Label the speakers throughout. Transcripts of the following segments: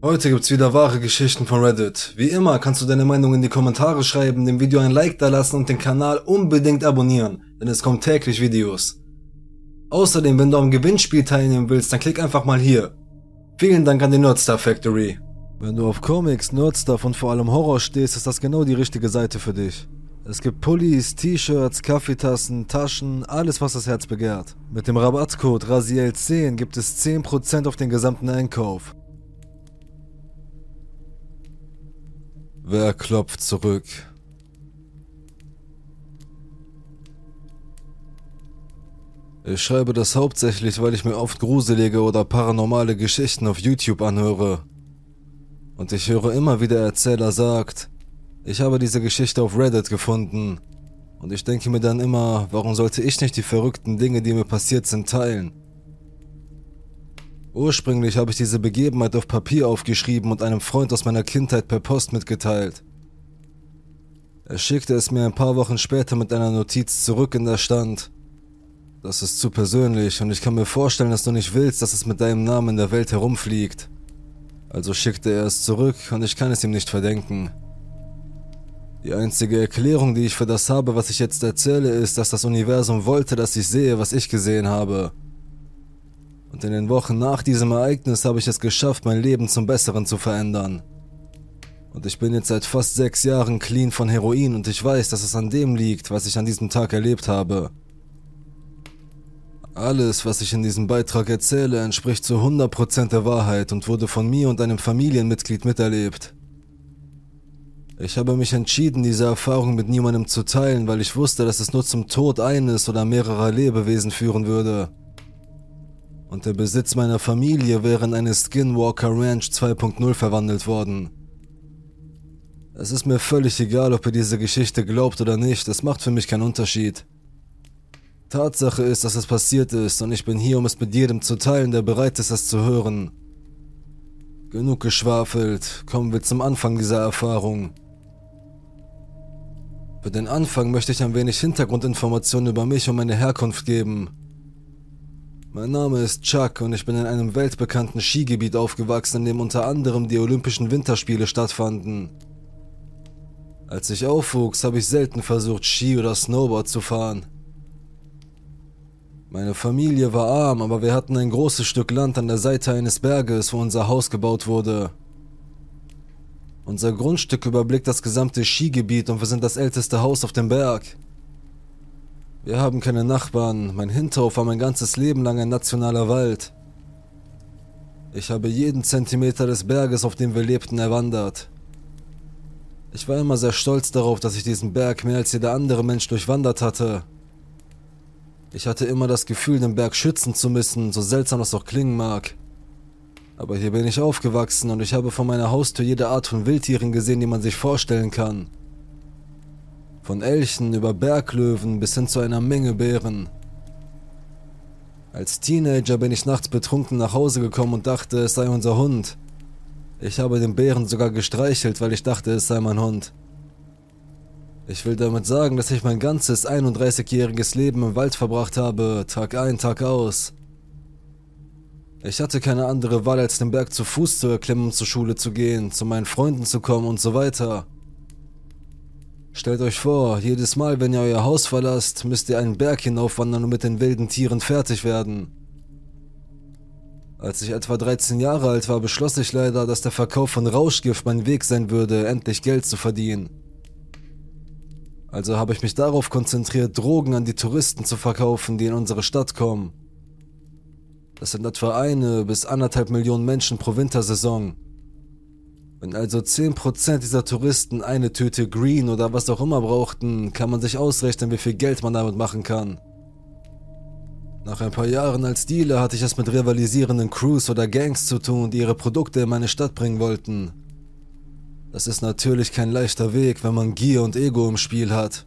Speaker 1: Heute gibt's wieder wahre Geschichten von Reddit. Wie immer kannst du deine Meinung in die Kommentare schreiben, dem Video ein Like da lassen und den Kanal unbedingt abonnieren, denn es kommen täglich Videos. Außerdem, wenn du am Gewinnspiel teilnehmen willst, dann klick einfach mal hier. Vielen Dank an die Nerdstar Factory. Wenn du auf Comics, Nerdstuff und vor allem Horror stehst, ist das genau die richtige Seite für dich. Es gibt Pullis, T-Shirts, Kaffeetassen, Taschen, alles was das Herz begehrt. Mit dem Rabattcode RASIEL10 gibt es 10% auf den gesamten Einkauf. Wer klopft zurück? Ich schreibe das hauptsächlich, weil ich mir oft gruselige oder paranormale Geschichten auf YouTube anhöre. Und ich höre immer wieder Erzähler sagt, ich habe diese Geschichte auf Reddit gefunden. Und ich denke mir dann immer, warum sollte ich nicht die verrückten Dinge, die mir passiert sind, teilen? Ursprünglich habe ich diese Begebenheit auf Papier aufgeschrieben und einem Freund aus meiner Kindheit per Post mitgeteilt. Er schickte es mir ein paar Wochen später mit einer Notiz zurück, in der stand, das ist zu persönlich und ich kann mir vorstellen, dass du nicht willst, dass es mit deinem Namen in der Welt herumfliegt. Also schickte er es zurück und ich kann es ihm nicht verdenken. Die einzige Erklärung, die ich für das habe, was ich jetzt erzähle, ist, dass das Universum wollte, dass ich sehe, was ich gesehen habe. Und in den Wochen nach diesem Ereignis habe ich es geschafft, mein Leben zum Besseren zu verändern. Und ich bin jetzt seit fast sechs Jahren clean von Heroin und ich weiß, dass es an dem liegt, was ich an diesem Tag erlebt habe. Alles, was ich in diesem Beitrag erzähle, entspricht zu 100% der Wahrheit und wurde von mir und einem Familienmitglied miterlebt. Ich habe mich entschieden, diese Erfahrung mit niemandem zu teilen, weil ich wusste, dass es nur zum Tod eines oder mehrerer Lebewesen führen würde und der Besitz meiner Familie wäre in eine Skinwalker Ranch 2.0 verwandelt worden. Es ist mir völlig egal, ob ihr diese Geschichte glaubt oder nicht, es macht für mich keinen Unterschied. Tatsache ist, dass es passiert ist und ich bin hier, um es mit jedem zu teilen, der bereit ist, es zu hören. Genug geschwafelt, kommen wir zum Anfang dieser Erfahrung. Für den Anfang möchte ich ein wenig Hintergrundinformationen über mich und meine Herkunft geben. Mein Name ist Chuck und ich bin in einem weltbekannten Skigebiet aufgewachsen, in dem unter anderem die Olympischen Winterspiele stattfanden. Als ich aufwuchs, habe ich selten versucht, Ski oder Snowboard zu fahren. Meine Familie war arm, aber wir hatten ein großes Stück Land an der Seite eines Berges, wo unser Haus gebaut wurde. Unser Grundstück überblickt das gesamte Skigebiet und wir sind das älteste Haus auf dem Berg. Wir haben keine Nachbarn. Mein Hinterhof war mein ganzes Leben lang ein nationaler Wald. Ich habe jeden Zentimeter des Berges, auf dem wir lebten, erwandert. Ich war immer sehr stolz darauf, dass ich diesen Berg mehr als jeder andere Mensch durchwandert hatte. Ich hatte immer das Gefühl, den Berg schützen zu müssen, so seltsam das auch klingen mag. Aber hier bin ich aufgewachsen und ich habe vor meiner Haustür jede Art von Wildtieren gesehen, die man sich vorstellen kann. Von Elchen über Berglöwen bis hin zu einer Menge Bären. Als Teenager bin ich nachts betrunken nach Hause gekommen und dachte, es sei unser Hund. Ich habe den Bären sogar gestreichelt, weil ich dachte, es sei mein Hund. Ich will damit sagen, dass ich mein ganzes 31-jähriges Leben im Wald verbracht habe, Tag ein, Tag aus. Ich hatte keine andere Wahl, als den Berg zu Fuß zu erklimmen, zur Schule zu gehen, zu meinen Freunden zu kommen und so weiter. Stellt euch vor, jedes Mal, wenn ihr euer Haus verlasst, müsst ihr einen Berg hinaufwandern und mit den wilden Tieren fertig werden. Als ich etwa 13 Jahre alt war, beschloss ich leider, dass der Verkauf von Rauschgift mein Weg sein würde, endlich Geld zu verdienen. Also habe ich mich darauf konzentriert, Drogen an die Touristen zu verkaufen, die in unsere Stadt kommen. Das sind etwa eine bis anderthalb Millionen Menschen pro Wintersaison. Wenn also 10% dieser Touristen eine Tüte Green oder was auch immer brauchten, kann man sich ausrechnen, wie viel Geld man damit machen kann. Nach ein paar Jahren als Dealer hatte ich es mit rivalisierenden Crews oder Gangs zu tun, die ihre Produkte in meine Stadt bringen wollten. Das ist natürlich kein leichter Weg, wenn man Gier und Ego im Spiel hat.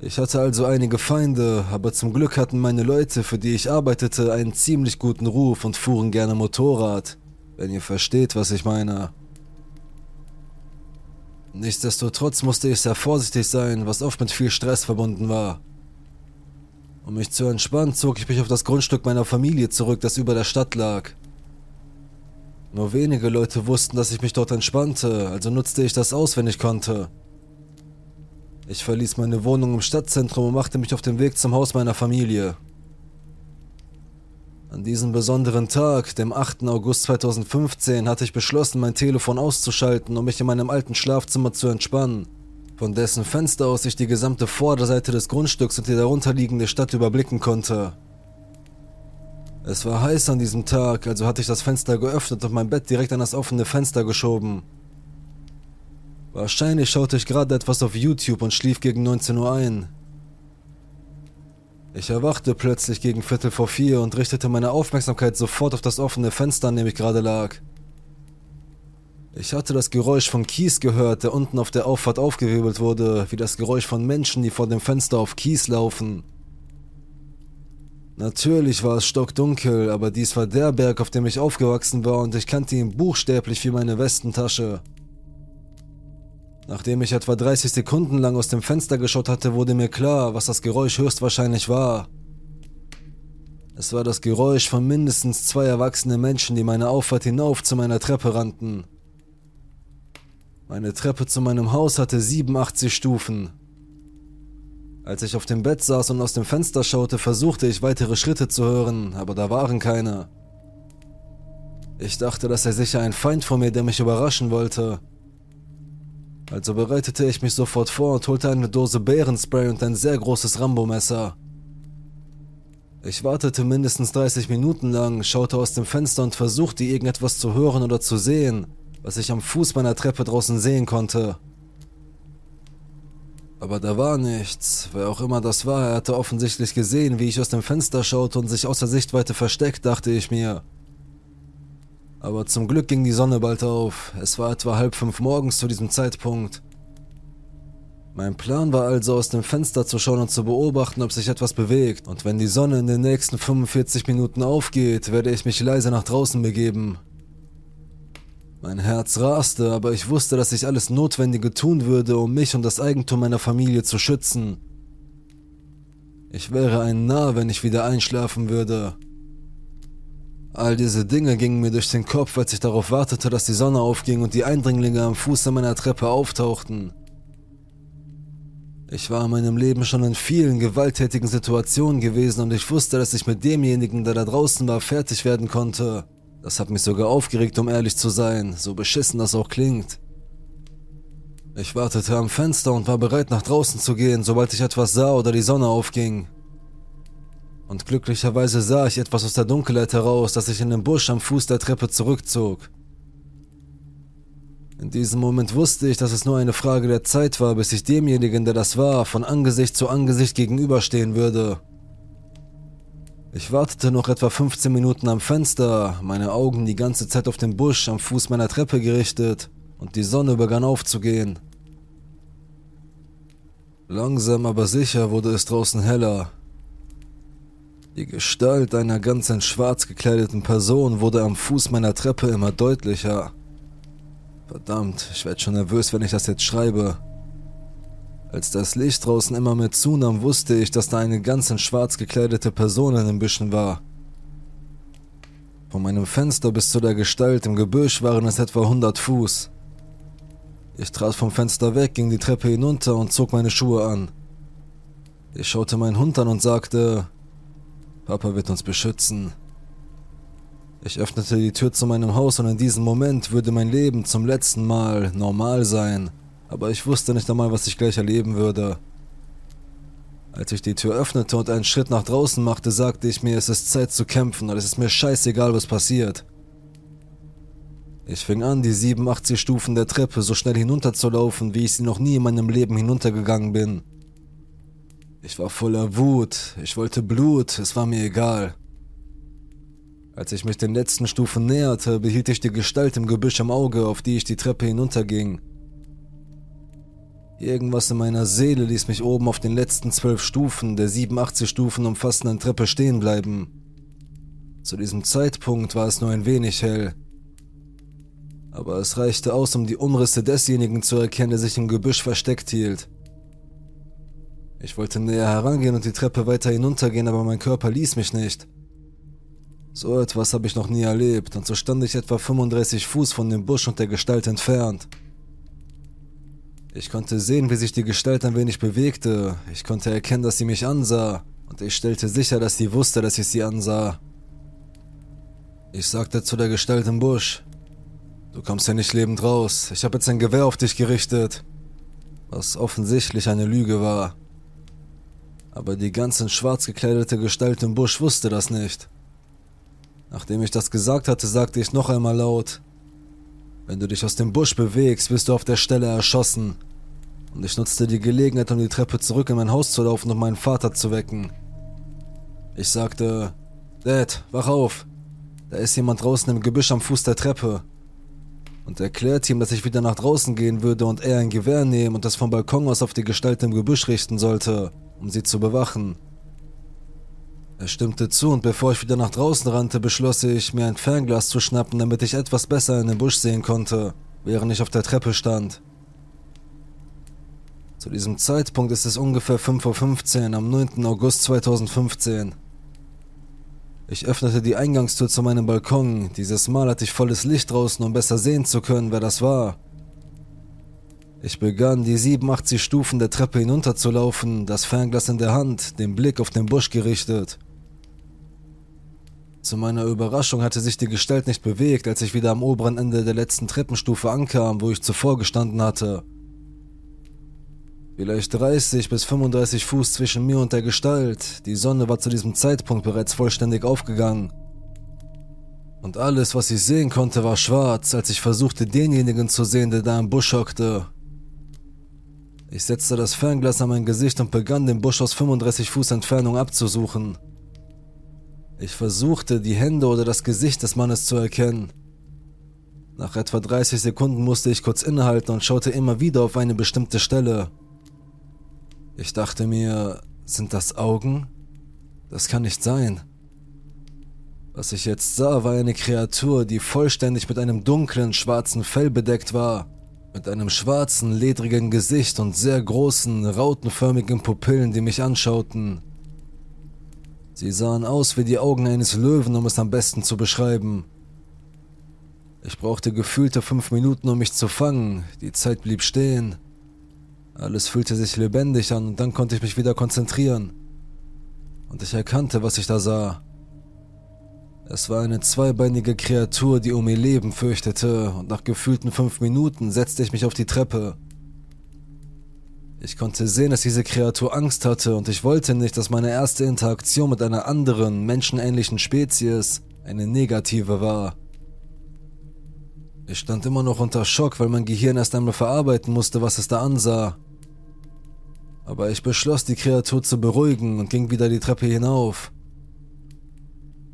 Speaker 1: Ich hatte also einige Feinde, aber zum Glück hatten meine Leute, für die ich arbeitete, einen ziemlich guten Ruf und fuhren gerne Motorrad. Wenn ihr versteht, was ich meine. Nichtsdestotrotz musste ich sehr vorsichtig sein, was oft mit viel Stress verbunden war. Um mich zu entspannen, zog ich mich auf das Grundstück meiner Familie zurück, das über der Stadt lag. Nur wenige Leute wussten, dass ich mich dort entspannte, also nutzte ich das aus, wenn ich konnte. Ich verließ meine Wohnung im Stadtzentrum und machte mich auf den Weg zum Haus meiner Familie. An diesem besonderen Tag, dem 8. August 2015, hatte ich beschlossen, mein Telefon auszuschalten, um mich in meinem alten Schlafzimmer zu entspannen, von dessen Fenster aus ich die gesamte Vorderseite des Grundstücks und die darunterliegende Stadt überblicken konnte. Es war heiß an diesem Tag, also hatte ich das Fenster geöffnet und mein Bett direkt an das offene Fenster geschoben. Wahrscheinlich schaute ich gerade etwas auf YouTube und schlief gegen 19 Uhr ein. Ich erwachte plötzlich gegen Viertel vor vier und richtete meine Aufmerksamkeit sofort auf das offene Fenster, an dem ich gerade lag. Ich hatte das Geräusch von Kies gehört, der unten auf der Auffahrt aufgewirbelt wurde, wie das Geräusch von Menschen, die vor dem Fenster auf Kies laufen. Natürlich war es stockdunkel, aber dies war der Berg, auf dem ich aufgewachsen war und ich kannte ihn buchstäblich wie meine Westentasche. Nachdem ich etwa 30 Sekunden lang aus dem Fenster geschaut hatte, wurde mir klar, was das Geräusch höchstwahrscheinlich war. Es war das Geräusch von mindestens zwei erwachsenen Menschen, die meine Auffahrt hinauf zu meiner Treppe rannten. Meine Treppe zu meinem Haus hatte 87 Stufen. Als ich auf dem Bett saß und aus dem Fenster schaute, versuchte ich weitere Schritte zu hören, aber da waren keine. Ich dachte, das sei sicher ein Feind von mir, der mich überraschen wollte. Also bereitete ich mich sofort vor und holte eine Dose Bärenspray und ein sehr großes Rambo-Messer. Ich wartete mindestens 30 Minuten lang, schaute aus dem Fenster und versuchte irgendetwas zu hören oder zu sehen, was ich am Fuß meiner Treppe draußen sehen konnte. Aber da war nichts. Wer auch immer das war, er hatte offensichtlich gesehen, wie ich aus dem Fenster schaute und sich außer Sichtweite versteckt, dachte ich mir. Aber zum Glück ging die Sonne bald auf. Es war etwa halb fünf morgens zu diesem Zeitpunkt. Mein Plan war also aus dem Fenster zu schauen und zu beobachten, ob sich etwas bewegt, und wenn die Sonne in den nächsten 45 Minuten aufgeht, werde ich mich leise nach draußen begeben. Mein Herz raste, aber ich wusste, dass ich alles Notwendige tun würde, um mich und das Eigentum meiner Familie zu schützen. Ich wäre ein Narr, wenn ich wieder einschlafen würde. All diese Dinge gingen mir durch den Kopf, als ich darauf wartete, dass die Sonne aufging und die Eindringlinge am Fuße meiner Treppe auftauchten. Ich war in meinem Leben schon in vielen gewalttätigen Situationen gewesen und ich wusste, dass ich mit demjenigen, der da draußen war, fertig werden konnte. Das hat mich sogar aufgeregt, um ehrlich zu sein, so beschissen das auch klingt. Ich wartete am Fenster und war bereit, nach draußen zu gehen, sobald ich etwas sah oder die Sonne aufging. Und glücklicherweise sah ich etwas aus der Dunkelheit heraus, das sich in den Busch am Fuß der Treppe zurückzog. In diesem Moment wusste ich, dass es nur eine Frage der Zeit war, bis ich demjenigen, der das war, von Angesicht zu Angesicht gegenüberstehen würde. Ich wartete noch etwa 15 Minuten am Fenster, meine Augen die ganze Zeit auf den Busch am Fuß meiner Treppe gerichtet und die Sonne begann aufzugehen. Langsam aber sicher wurde es draußen heller. Die Gestalt einer ganz in schwarz gekleideten Person wurde am Fuß meiner Treppe immer deutlicher. Verdammt, ich werde schon nervös, wenn ich das jetzt schreibe. Als das Licht draußen immer mehr zunahm, wusste ich, dass da eine ganz in schwarz gekleidete Person in den Büschen war. Von meinem Fenster bis zu der Gestalt im Gebüsch waren es etwa 100 Fuß. Ich trat vom Fenster weg, ging die Treppe hinunter und zog meine Schuhe an. Ich schaute meinen Hund an und sagte, Papa wird uns beschützen. Ich öffnete die Tür zu meinem Haus und in diesem Moment würde mein Leben zum letzten Mal normal sein aber ich wusste nicht einmal, was ich gleich erleben würde. Als ich die Tür öffnete und einen Schritt nach draußen machte, sagte ich mir, es ist Zeit zu kämpfen und es ist mir scheißegal, was passiert. Ich fing an, die 87 Stufen der Treppe so schnell hinunterzulaufen, wie ich sie noch nie in meinem Leben hinuntergegangen bin. Ich war voller Wut, ich wollte Blut, es war mir egal. Als ich mich den letzten Stufen näherte, behielt ich die Gestalt im Gebüsch im Auge, auf die ich die Treppe hinunterging. Irgendwas in meiner Seele ließ mich oben auf den letzten zwölf Stufen der 87 Stufen umfassenden Treppe stehen bleiben. Zu diesem Zeitpunkt war es nur ein wenig hell. Aber es reichte aus, um die Umrisse desjenigen zu erkennen, der sich im Gebüsch versteckt hielt. Ich wollte näher herangehen und die Treppe weiter hinuntergehen, aber mein Körper ließ mich nicht. So etwas habe ich noch nie erlebt, und so stand ich etwa 35 Fuß von dem Busch und der Gestalt entfernt. Ich konnte sehen, wie sich die Gestalt ein wenig bewegte. Ich konnte erkennen, dass sie mich ansah, und ich stellte sicher, dass sie wusste, dass ich sie ansah. Ich sagte zu der Gestalt im Busch, du kommst ja nicht lebend raus, ich habe jetzt ein Gewehr auf dich gerichtet, was offensichtlich eine Lüge war. Aber die ganz in schwarz gekleidete Gestalt im Busch wusste das nicht. Nachdem ich das gesagt hatte, sagte ich noch einmal laut, wenn du dich aus dem Busch bewegst, wirst du auf der Stelle erschossen. Und ich nutzte die Gelegenheit, um die Treppe zurück in mein Haus zu laufen und meinen Vater zu wecken. Ich sagte, Dad, wach auf. Da ist jemand draußen im Gebüsch am Fuß der Treppe. Und erklärte ihm, dass ich wieder nach draußen gehen würde und er ein Gewehr nehmen und das vom Balkon aus auf die Gestalt im Gebüsch richten sollte, um sie zu bewachen. Er stimmte zu und bevor ich wieder nach draußen rannte, beschloss ich, mir ein Fernglas zu schnappen, damit ich etwas besser in den Busch sehen konnte, während ich auf der Treppe stand. Zu diesem Zeitpunkt ist es ungefähr 5.15 Uhr am 9. August 2015. Ich öffnete die Eingangstür zu meinem Balkon. Dieses Mal hatte ich volles Licht draußen, um besser sehen zu können, wer das war. Ich begann, die 87 Stufen der Treppe hinunterzulaufen, das Fernglas in der Hand, den Blick auf den Busch gerichtet. Zu meiner Überraschung hatte sich die Gestalt nicht bewegt, als ich wieder am oberen Ende der letzten Treppenstufe ankam, wo ich zuvor gestanden hatte. Vielleicht 30 bis 35 Fuß zwischen mir und der Gestalt. Die Sonne war zu diesem Zeitpunkt bereits vollständig aufgegangen. Und alles, was ich sehen konnte, war schwarz, als ich versuchte, denjenigen zu sehen, der da im Busch hockte. Ich setzte das Fernglas an mein Gesicht und begann, den Busch aus 35 Fuß Entfernung abzusuchen. Ich versuchte, die Hände oder das Gesicht des Mannes zu erkennen. Nach etwa 30 Sekunden musste ich kurz innehalten und schaute immer wieder auf eine bestimmte Stelle. Ich dachte mir, sind das Augen? Das kann nicht sein. Was ich jetzt sah, war eine Kreatur, die vollständig mit einem dunklen, schwarzen Fell bedeckt war, mit einem schwarzen, ledrigen Gesicht und sehr großen, rautenförmigen Pupillen, die mich anschauten. Sie sahen aus wie die Augen eines Löwen, um es am besten zu beschreiben. Ich brauchte gefühlte fünf Minuten, um mich zu fangen. Die Zeit blieb stehen. Alles fühlte sich lebendig an und dann konnte ich mich wieder konzentrieren. Und ich erkannte, was ich da sah. Es war eine zweibeinige Kreatur, die um ihr Leben fürchtete, und nach gefühlten fünf Minuten setzte ich mich auf die Treppe. Ich konnte sehen, dass diese Kreatur Angst hatte und ich wollte nicht, dass meine erste Interaktion mit einer anderen, menschenähnlichen Spezies eine negative war. Ich stand immer noch unter Schock, weil mein Gehirn erst einmal verarbeiten musste, was es da ansah. Aber ich beschloss, die Kreatur zu beruhigen und ging wieder die Treppe hinauf.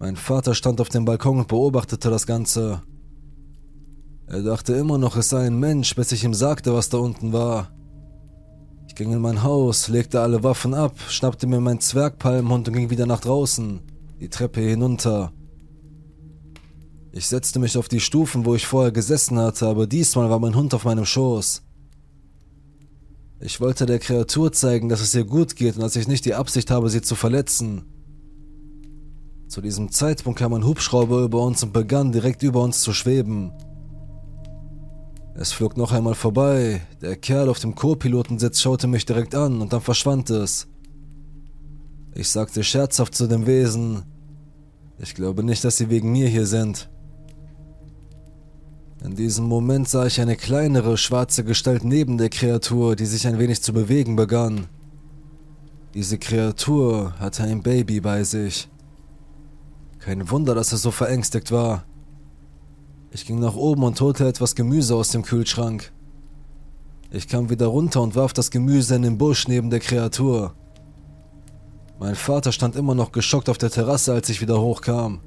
Speaker 1: Mein Vater stand auf dem Balkon und beobachtete das Ganze. Er dachte immer noch, es sei ein Mensch, bis ich ihm sagte, was da unten war. Ich ging in mein Haus, legte alle Waffen ab, schnappte mir meinen Zwergpalmhund und ging wieder nach draußen, die Treppe hinunter. Ich setzte mich auf die Stufen, wo ich vorher gesessen hatte, aber diesmal war mein Hund auf meinem Schoß. Ich wollte der Kreatur zeigen, dass es ihr gut geht und dass ich nicht die Absicht habe, sie zu verletzen. Zu diesem Zeitpunkt kam ein Hubschrauber über uns und begann direkt über uns zu schweben. Es flog noch einmal vorbei. Der Kerl auf dem Co-Pilotensitz schaute mich direkt an und dann verschwand es. Ich sagte scherzhaft zu dem Wesen, ich glaube nicht, dass sie wegen mir hier sind. In diesem Moment sah ich eine kleinere schwarze Gestalt neben der Kreatur, die sich ein wenig zu bewegen begann. Diese Kreatur hatte ein Baby bei sich. Kein Wunder, dass er so verängstigt war. Ich ging nach oben und holte etwas Gemüse aus dem Kühlschrank. Ich kam wieder runter und warf das Gemüse in den Busch neben der Kreatur. Mein Vater stand immer noch geschockt auf der Terrasse, als ich wieder hochkam.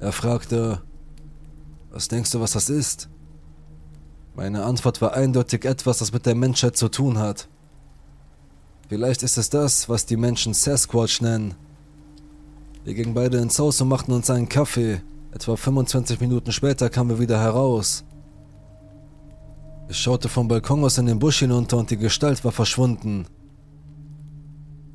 Speaker 1: Er fragte, was denkst du, was das ist? Meine Antwort war eindeutig etwas, das mit der Menschheit zu tun hat. Vielleicht ist es das, was die Menschen Sasquatch nennen. Wir gingen beide ins Haus und machten uns einen Kaffee. Etwa 25 Minuten später kamen wir wieder heraus. Ich schaute vom Balkon aus in den Busch hinunter und die Gestalt war verschwunden.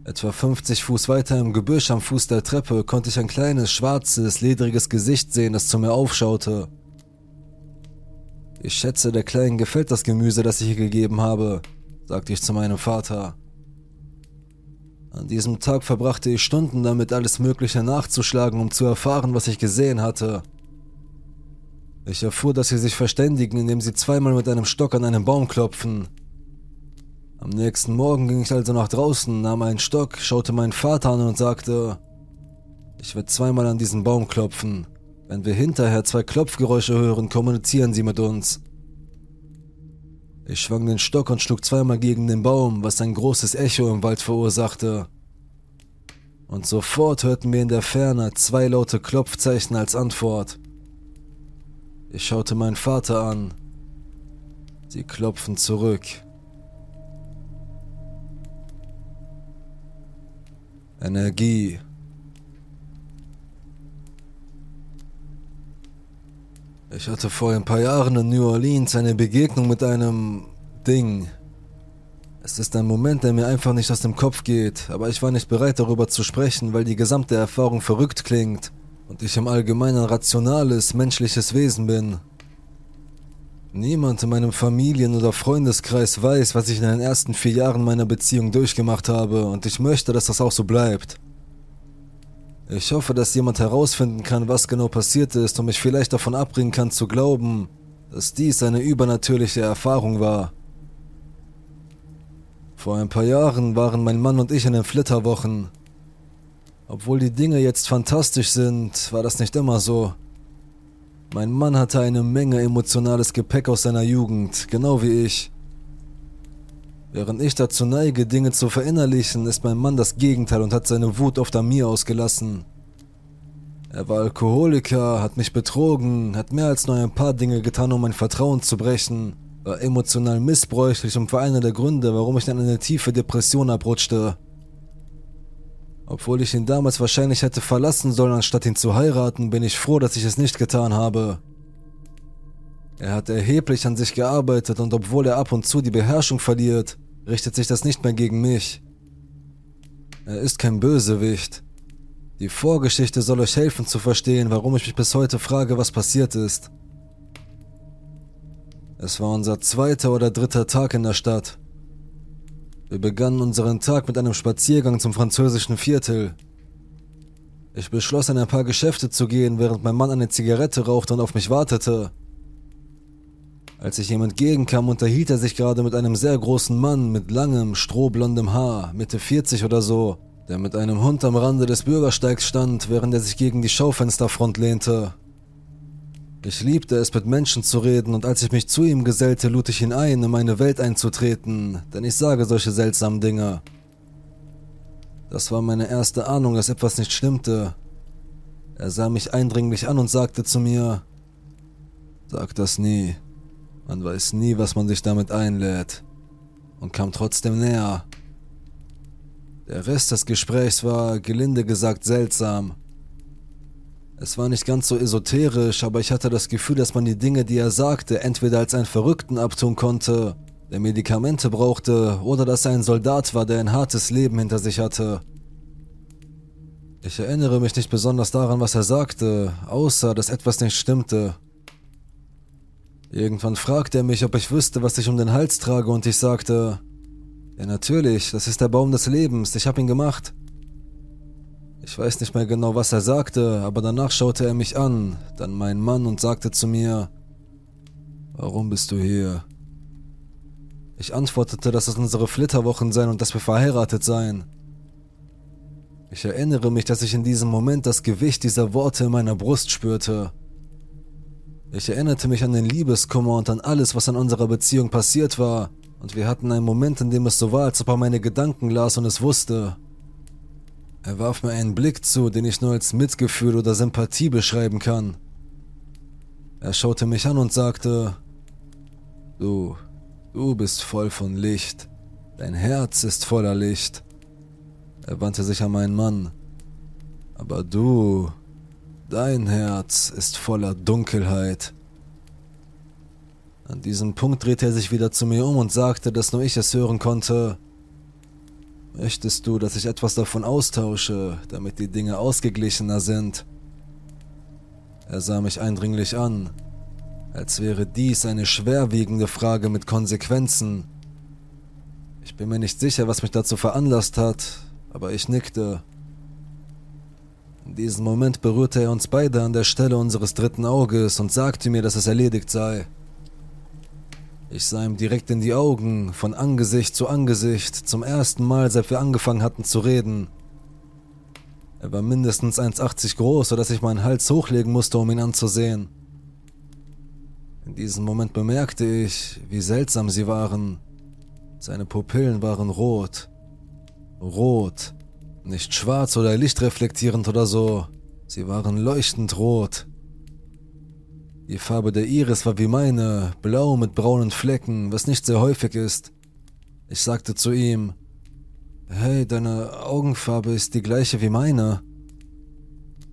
Speaker 1: Etwa 50 Fuß weiter im Gebüsch am Fuß der Treppe konnte ich ein kleines, schwarzes, ledriges Gesicht sehen, das zu mir aufschaute. Ich schätze, der Kleinen gefällt das Gemüse, das ich ihr gegeben habe, sagte ich zu meinem Vater. An diesem Tag verbrachte ich Stunden damit, alles Mögliche nachzuschlagen, um zu erfahren, was ich gesehen hatte. Ich erfuhr, dass sie sich verständigen, indem sie zweimal mit einem Stock an einen Baum klopfen. Am nächsten Morgen ging ich also nach draußen, nahm einen Stock, schaute meinen Vater an und sagte, ich werde zweimal an diesen Baum klopfen. Wenn wir hinterher zwei Klopfgeräusche hören, kommunizieren sie mit uns. Ich schwang den Stock und schlug zweimal gegen den Baum, was ein großes Echo im Wald verursachte. Und sofort hörten wir in der Ferne zwei laute Klopfzeichen als Antwort. Ich schaute meinen Vater an. Sie klopfen zurück. Energie. Ich hatte vor ein paar Jahren in New Orleans eine Begegnung mit einem Ding. Es ist ein Moment, der mir einfach nicht aus dem Kopf geht, aber ich war nicht bereit darüber zu sprechen, weil die gesamte Erfahrung verrückt klingt und ich im Allgemeinen ein rationales, menschliches Wesen bin. Niemand in meinem Familien- oder Freundeskreis weiß, was ich in den ersten vier Jahren meiner Beziehung durchgemacht habe und ich möchte, dass das auch so bleibt. Ich hoffe, dass jemand herausfinden kann, was genau passiert ist und mich vielleicht davon abbringen kann zu glauben, dass dies eine übernatürliche Erfahrung war. Vor ein paar Jahren waren mein Mann und ich in den Flitterwochen. Obwohl die Dinge jetzt fantastisch sind, war das nicht immer so. Mein Mann hatte eine Menge emotionales Gepäck aus seiner Jugend, genau wie ich. Während ich dazu neige, Dinge zu verinnerlichen, ist mein Mann das Gegenteil und hat seine Wut oft an mir ausgelassen. Er war Alkoholiker, hat mich betrogen, hat mehr als nur ein paar Dinge getan, um mein Vertrauen zu brechen, war emotional missbräuchlich und war einer der Gründe, warum ich in eine tiefe Depression abrutschte. Obwohl ich ihn damals wahrscheinlich hätte verlassen sollen, anstatt ihn zu heiraten, bin ich froh, dass ich es nicht getan habe. Er hat erheblich an sich gearbeitet und obwohl er ab und zu die Beherrschung verliert, richtet sich das nicht mehr gegen mich. Er ist kein Bösewicht. Die Vorgeschichte soll euch helfen zu verstehen, warum ich mich bis heute frage, was passiert ist. Es war unser zweiter oder dritter Tag in der Stadt. Wir begannen unseren Tag mit einem Spaziergang zum französischen Viertel. Ich beschloss, in ein paar Geschäfte zu gehen, während mein Mann eine Zigarette rauchte und auf mich wartete. Als ich ihm entgegenkam, unterhielt er sich gerade mit einem sehr großen Mann mit langem, strohblondem Haar, Mitte 40 oder so, der mit einem Hund am Rande des Bürgersteigs stand, während er sich gegen die Schaufensterfront lehnte. Ich liebte es, mit Menschen zu reden, und als ich mich zu ihm gesellte, lud ich ihn ein, in meine Welt einzutreten, denn ich sage solche seltsamen Dinge. Das war meine erste Ahnung, dass etwas nicht stimmte. Er sah mich eindringlich an und sagte zu mir, Sag das nie. Man weiß nie, was man sich damit einlädt. Und kam trotzdem näher. Der Rest des Gesprächs war, gelinde gesagt, seltsam. Es war nicht ganz so esoterisch, aber ich hatte das Gefühl, dass man die Dinge, die er sagte, entweder als einen Verrückten abtun konnte, der Medikamente brauchte, oder dass er ein Soldat war, der ein hartes Leben hinter sich hatte. Ich erinnere mich nicht besonders daran, was er sagte, außer dass etwas nicht stimmte. Irgendwann fragte er mich, ob ich wüsste, was ich um den Hals trage, und ich sagte, ja natürlich, das ist der Baum des Lebens, ich hab ihn gemacht. Ich weiß nicht mehr genau, was er sagte, aber danach schaute er mich an, dann meinen Mann und sagte zu mir, Warum bist du hier? Ich antwortete, dass es unsere Flitterwochen seien und dass wir verheiratet seien. Ich erinnere mich, dass ich in diesem Moment das Gewicht dieser Worte in meiner Brust spürte. Ich erinnerte mich an den Liebeskummer und an alles, was in unserer Beziehung passiert war, und wir hatten einen Moment, in dem es so war, als ob er meine Gedanken las und es wusste. Er warf mir einen Blick zu, den ich nur als Mitgefühl oder Sympathie beschreiben kann. Er schaute mich an und sagte, Du, du bist voll von Licht, dein Herz ist voller Licht. Er wandte sich an meinen Mann. Aber du, Dein Herz ist voller Dunkelheit. An diesem Punkt drehte er sich wieder zu mir um und sagte, dass nur ich es hören konnte. Möchtest du, dass ich etwas davon austausche, damit die Dinge ausgeglichener sind? Er sah mich eindringlich an, als wäre dies eine schwerwiegende Frage mit Konsequenzen. Ich bin mir nicht sicher, was mich dazu veranlasst hat, aber ich nickte. In diesem Moment berührte er uns beide an der Stelle unseres dritten Auges und sagte mir, dass es erledigt sei. Ich sah ihm direkt in die Augen, von Angesicht zu Angesicht, zum ersten Mal, seit wir angefangen hatten zu reden. Er war mindestens 1,80 groß, sodass ich meinen Hals hochlegen musste, um ihn anzusehen. In diesem Moment bemerkte ich, wie seltsam sie waren. Seine Pupillen waren rot. Rot. Nicht schwarz oder lichtreflektierend oder so. Sie waren leuchtend rot. Die Farbe der Iris war wie meine, blau mit braunen Flecken, was nicht sehr häufig ist. Ich sagte zu ihm, Hey, deine Augenfarbe ist die gleiche wie meine.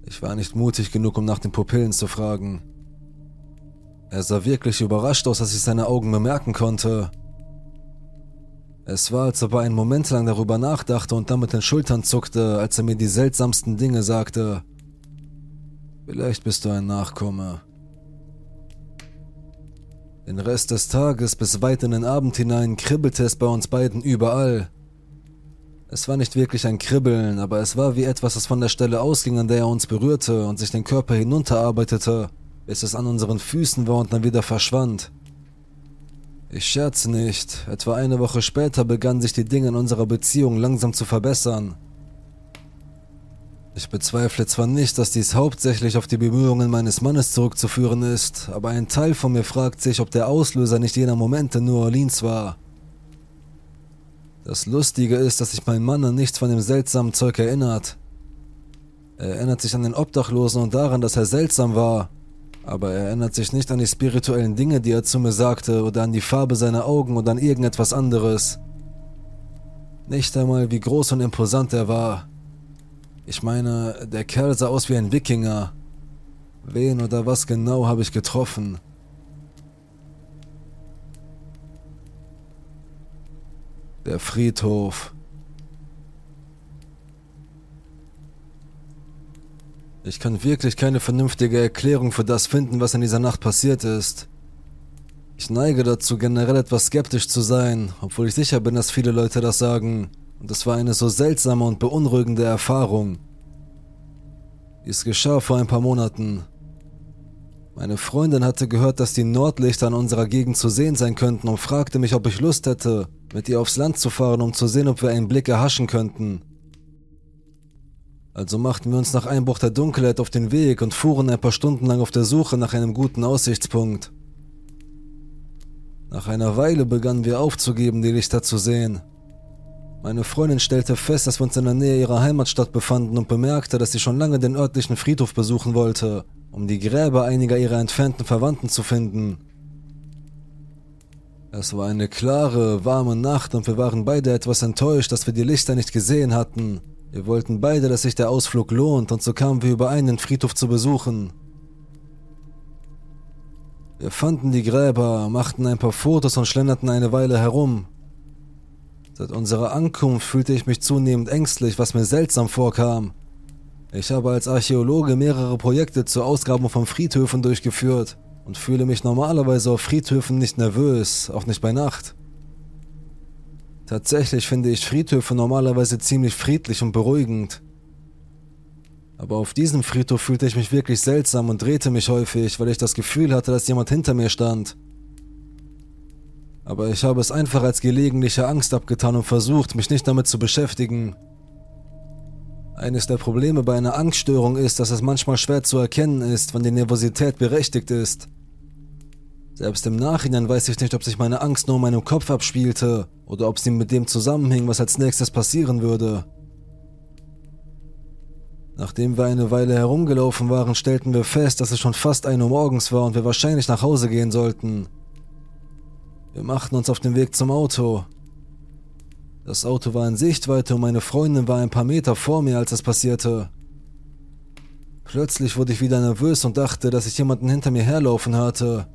Speaker 1: Ich war nicht mutig genug, um nach den Pupillen zu fragen. Er sah wirklich überrascht aus, als ich seine Augen bemerken konnte. Es war, als ob er einen Moment lang darüber nachdachte und dann mit den Schultern zuckte, als er mir die seltsamsten Dinge sagte. Vielleicht bist du ein Nachkomme. Den Rest des Tages bis weit in den Abend hinein kribbelte es bei uns beiden überall. Es war nicht wirklich ein Kribbeln, aber es war wie etwas, das von der Stelle ausging, an der er uns berührte und sich den Körper hinunterarbeitete, bis es an unseren Füßen war und dann wieder verschwand. Ich scherze nicht, etwa eine Woche später begannen sich die Dinge in unserer Beziehung langsam zu verbessern. Ich bezweifle zwar nicht, dass dies hauptsächlich auf die Bemühungen meines Mannes zurückzuführen ist, aber ein Teil von mir fragt sich, ob der Auslöser nicht jener Moment in New Orleans war. Das Lustige ist, dass sich mein Mann an nichts von dem seltsamen Zeug erinnert. Er erinnert sich an den Obdachlosen und daran, dass er seltsam war, aber er erinnert sich nicht an die spirituellen Dinge, die er zu mir sagte, oder an die Farbe seiner Augen oder an irgendetwas anderes. Nicht einmal, wie groß und imposant er war. Ich meine, der Kerl sah aus wie ein Wikinger. Wen oder was genau habe ich getroffen? Der Friedhof. Ich kann wirklich keine vernünftige Erklärung für das finden, was in dieser Nacht passiert ist. Ich neige dazu, generell etwas skeptisch zu sein, obwohl ich sicher bin, dass viele Leute das sagen und es war eine so seltsame und beunruhigende Erfahrung. Dies geschah vor ein paar Monaten. Meine Freundin hatte gehört, dass die Nordlichter in unserer Gegend zu sehen sein könnten und fragte mich, ob ich Lust hätte, mit ihr aufs Land zu fahren, um zu sehen, ob wir einen Blick erhaschen könnten. Also machten wir uns nach Einbruch der Dunkelheit auf den Weg und fuhren ein paar Stunden lang auf der Suche nach einem guten Aussichtspunkt. Nach einer Weile begannen wir aufzugeben, die Lichter zu sehen. Meine Freundin stellte fest, dass wir uns in der Nähe ihrer Heimatstadt befanden und bemerkte, dass sie schon lange den örtlichen Friedhof besuchen wollte, um die Gräber einiger ihrer entfernten Verwandten zu finden. Es war eine klare, warme Nacht und wir waren beide etwas enttäuscht, dass wir die Lichter nicht gesehen hatten. Wir wollten beide, dass sich der Ausflug lohnt und so kamen wir überein, den Friedhof zu besuchen. Wir fanden die Gräber, machten ein paar Fotos und schlenderten eine Weile herum, Seit unserer Ankunft fühlte ich mich zunehmend ängstlich, was mir seltsam vorkam. Ich habe als Archäologe mehrere Projekte zur Ausgrabung von Friedhöfen durchgeführt und fühle mich normalerweise auf Friedhöfen nicht nervös, auch nicht bei Nacht. Tatsächlich finde ich Friedhöfe normalerweise ziemlich friedlich und beruhigend. Aber auf diesem Friedhof fühlte ich mich wirklich seltsam und drehte mich häufig, weil ich das Gefühl hatte, dass jemand hinter mir stand aber ich habe es einfach als gelegentliche Angst abgetan und versucht, mich nicht damit zu beschäftigen. Eines der Probleme bei einer Angststörung ist, dass es manchmal schwer zu erkennen ist, wann die Nervosität berechtigt ist. Selbst im Nachhinein weiß ich nicht, ob sich meine Angst nur in meinem Kopf abspielte oder ob sie mit dem zusammenhing, was als nächstes passieren würde. Nachdem wir eine Weile herumgelaufen waren, stellten wir fest, dass es schon fast 1 Uhr morgens war und wir wahrscheinlich nach Hause gehen sollten. Wir machten uns auf den Weg zum Auto. Das Auto war in Sichtweite und meine Freundin war ein paar Meter vor mir, als es passierte. Plötzlich wurde ich wieder nervös und dachte, dass ich jemanden hinter mir herlaufen hörte.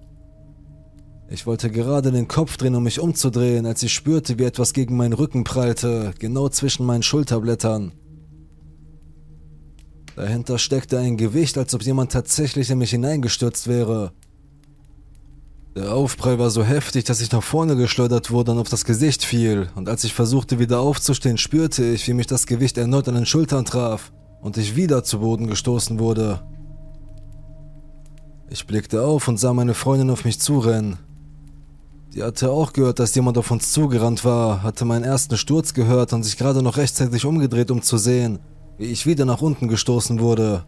Speaker 1: Ich wollte gerade den Kopf drehen, um mich umzudrehen, als ich spürte, wie etwas gegen meinen Rücken prallte, genau zwischen meinen Schulterblättern. Dahinter steckte ein Gewicht, als ob jemand tatsächlich in mich hineingestürzt wäre. Der Aufprall war so heftig, dass ich nach vorne geschleudert wurde und auf das Gesicht fiel, und als ich versuchte wieder aufzustehen, spürte ich, wie mich das Gewicht erneut an den Schultern traf und ich wieder zu Boden gestoßen wurde. Ich blickte auf und sah meine Freundin auf mich zurennen. Die hatte auch gehört, dass jemand auf uns zugerannt war, hatte meinen ersten Sturz gehört und sich gerade noch rechtzeitig umgedreht, um zu sehen, wie ich wieder nach unten gestoßen wurde.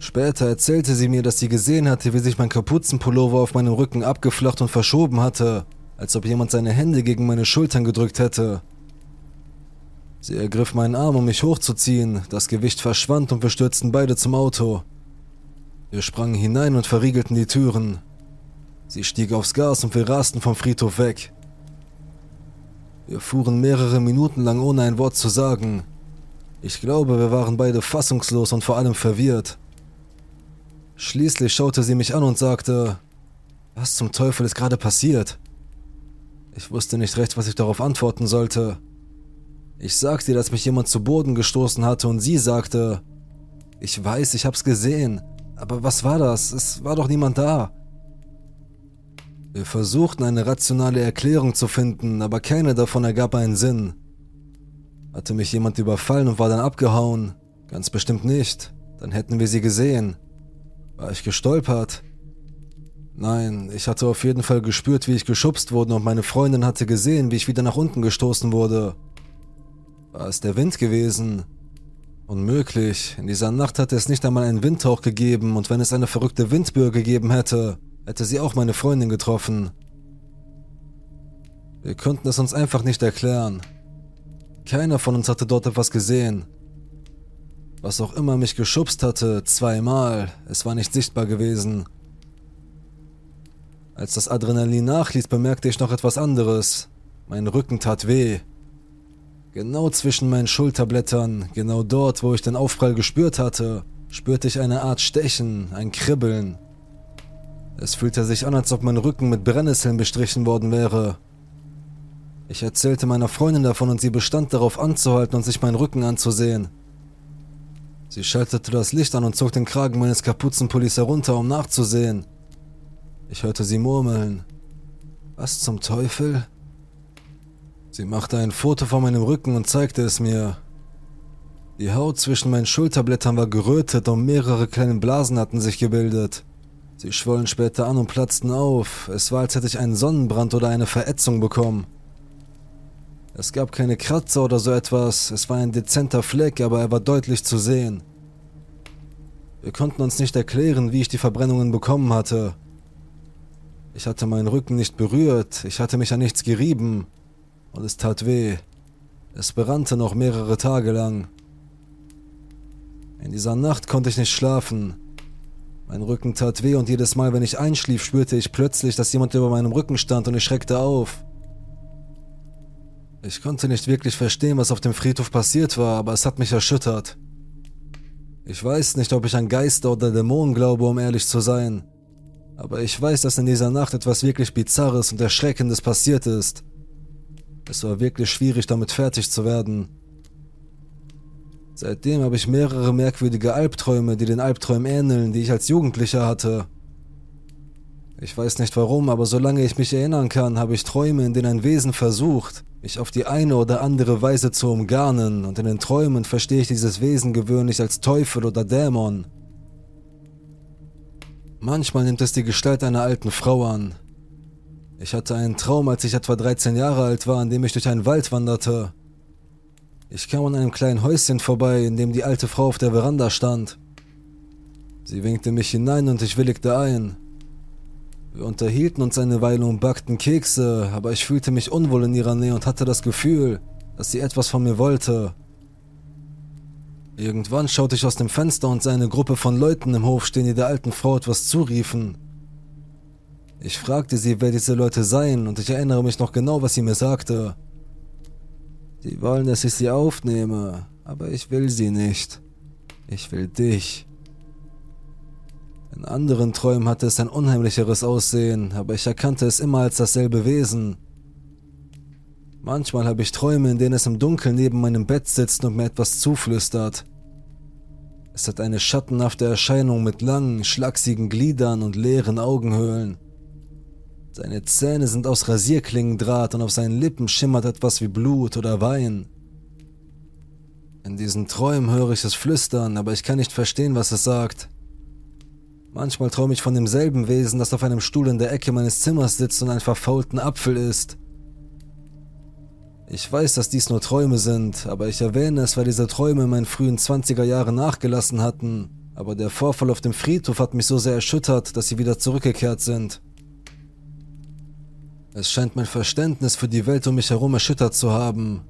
Speaker 1: Später erzählte sie mir, dass sie gesehen hatte, wie sich mein Kapuzenpullover auf meinem Rücken abgeflacht und verschoben hatte, als ob jemand seine Hände gegen meine Schultern gedrückt hätte. Sie ergriff meinen Arm, um mich hochzuziehen, das Gewicht verschwand und wir stürzten beide zum Auto. Wir sprangen hinein und verriegelten die Türen. Sie stieg aufs Gas und wir rasten vom Friedhof weg. Wir fuhren mehrere Minuten lang ohne ein Wort zu sagen. Ich glaube, wir waren beide fassungslos und vor allem verwirrt. Schließlich schaute sie mich an und sagte, was zum Teufel ist gerade passiert? Ich wusste nicht recht, was ich darauf antworten sollte. Ich sagte ihr, dass mich jemand zu Boden gestoßen hatte und sie sagte, ich weiß, ich hab's gesehen, aber was war das? Es war doch niemand da. Wir versuchten eine rationale Erklärung zu finden, aber keine davon ergab einen Sinn. Hatte mich jemand überfallen und war dann abgehauen? Ganz bestimmt nicht. Dann hätten wir sie gesehen. War ich gestolpert? Nein, ich hatte auf jeden Fall gespürt, wie ich geschubst wurde und meine Freundin hatte gesehen, wie ich wieder nach unten gestoßen wurde. War es der Wind gewesen? Unmöglich. In dieser Nacht hatte es nicht einmal einen Windhauch gegeben und wenn es eine verrückte Windböe gegeben hätte, hätte sie auch meine Freundin getroffen. Wir konnten es uns einfach nicht erklären. Keiner von uns hatte dort etwas gesehen. Was auch immer mich geschubst hatte, zweimal, es war nicht sichtbar gewesen. Als das Adrenalin nachließ, bemerkte ich noch etwas anderes. Mein Rücken tat weh. Genau zwischen meinen Schulterblättern, genau dort, wo ich den Aufprall gespürt hatte, spürte ich eine Art Stechen, ein Kribbeln. Es fühlte sich an, als ob mein Rücken mit Brennnesseln bestrichen worden wäre. Ich erzählte meiner Freundin davon und sie bestand darauf anzuhalten und sich meinen Rücken anzusehen. Sie schaltete das Licht an und zog den Kragen meines Kapuzenpullis herunter, um nachzusehen. Ich hörte sie murmeln. Was zum Teufel? Sie machte ein Foto von meinem Rücken und zeigte es mir. Die Haut zwischen meinen Schulterblättern war gerötet und mehrere kleine Blasen hatten sich gebildet. Sie schwollen später an und platzten auf. Es war, als hätte ich einen Sonnenbrand oder eine Verätzung bekommen. Es gab keine Kratzer oder so etwas, es war ein dezenter Fleck, aber er war deutlich zu sehen. Wir konnten uns nicht erklären, wie ich die Verbrennungen bekommen hatte. Ich hatte meinen Rücken nicht berührt, ich hatte mich an nichts gerieben und es tat weh. Es brannte noch mehrere Tage lang. In dieser Nacht konnte ich nicht schlafen. Mein Rücken tat weh und jedes Mal, wenn ich einschlief, spürte ich plötzlich, dass jemand über meinem Rücken stand und ich schreckte auf. Ich konnte nicht wirklich verstehen, was auf dem Friedhof passiert war, aber es hat mich erschüttert. Ich weiß nicht, ob ich an Geister oder Dämonen glaube, um ehrlich zu sein. Aber ich weiß, dass in dieser Nacht etwas wirklich Bizarres und Erschreckendes passiert ist. Es war wirklich schwierig, damit fertig zu werden. Seitdem habe ich mehrere merkwürdige Albträume, die den Albträumen ähneln, die ich als Jugendlicher hatte. Ich weiß nicht warum, aber solange ich mich erinnern kann, habe ich Träume, in denen ein Wesen versucht, mich auf die eine oder andere Weise zu umgarnen, und in den Träumen verstehe ich dieses Wesen gewöhnlich als Teufel oder Dämon. Manchmal nimmt es die Gestalt einer alten Frau an. Ich hatte einen Traum, als ich etwa 13 Jahre alt war, in dem ich durch einen Wald wanderte. Ich kam an einem kleinen Häuschen vorbei, in dem die alte Frau auf der Veranda stand. Sie winkte mich hinein und ich willigte ein. Wir unterhielten uns eine Weile und backten Kekse, aber ich fühlte mich unwohl in ihrer Nähe und hatte das Gefühl, dass sie etwas von mir wollte. Irgendwann schaute ich aus dem Fenster und sah eine Gruppe von Leuten im Hof stehen, die der alten Frau etwas zuriefen. Ich fragte sie, wer diese Leute seien, und ich erinnere mich noch genau, was sie mir sagte. Sie wollen, dass ich sie aufnehme, aber ich will sie nicht. Ich will dich. In anderen Träumen hatte es ein unheimlicheres Aussehen, aber ich erkannte es immer als dasselbe Wesen. Manchmal habe ich Träume, in denen es im Dunkeln neben meinem Bett sitzt und mir etwas zuflüstert. Es hat eine schattenhafte Erscheinung mit langen, schlachsigen Gliedern und leeren Augenhöhlen. Seine Zähne sind aus Rasierklingendraht und auf seinen Lippen schimmert etwas wie Blut oder Wein. In diesen Träumen höre ich es flüstern, aber ich kann nicht verstehen, was es sagt. Manchmal träume ich von demselben Wesen, das auf einem Stuhl in der Ecke meines Zimmers sitzt und einen verfaulten Apfel isst. Ich weiß, dass dies nur Träume sind, aber ich erwähne es, weil diese Träume in meinen frühen 20er Jahren nachgelassen hatten. Aber der Vorfall auf dem Friedhof hat mich so sehr erschüttert, dass sie wieder zurückgekehrt sind. Es scheint mein Verständnis für die Welt um mich herum erschüttert zu haben.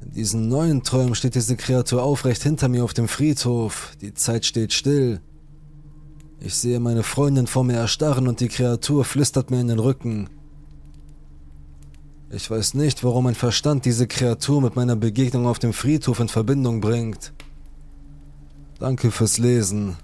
Speaker 1: In diesen neuen Träumen steht diese Kreatur aufrecht hinter mir auf dem Friedhof. Die Zeit steht still. Ich sehe meine Freundin vor mir erstarren und die Kreatur flüstert mir in den Rücken. Ich weiß nicht, warum mein Verstand diese Kreatur mit meiner Begegnung auf dem Friedhof in Verbindung bringt. Danke fürs Lesen.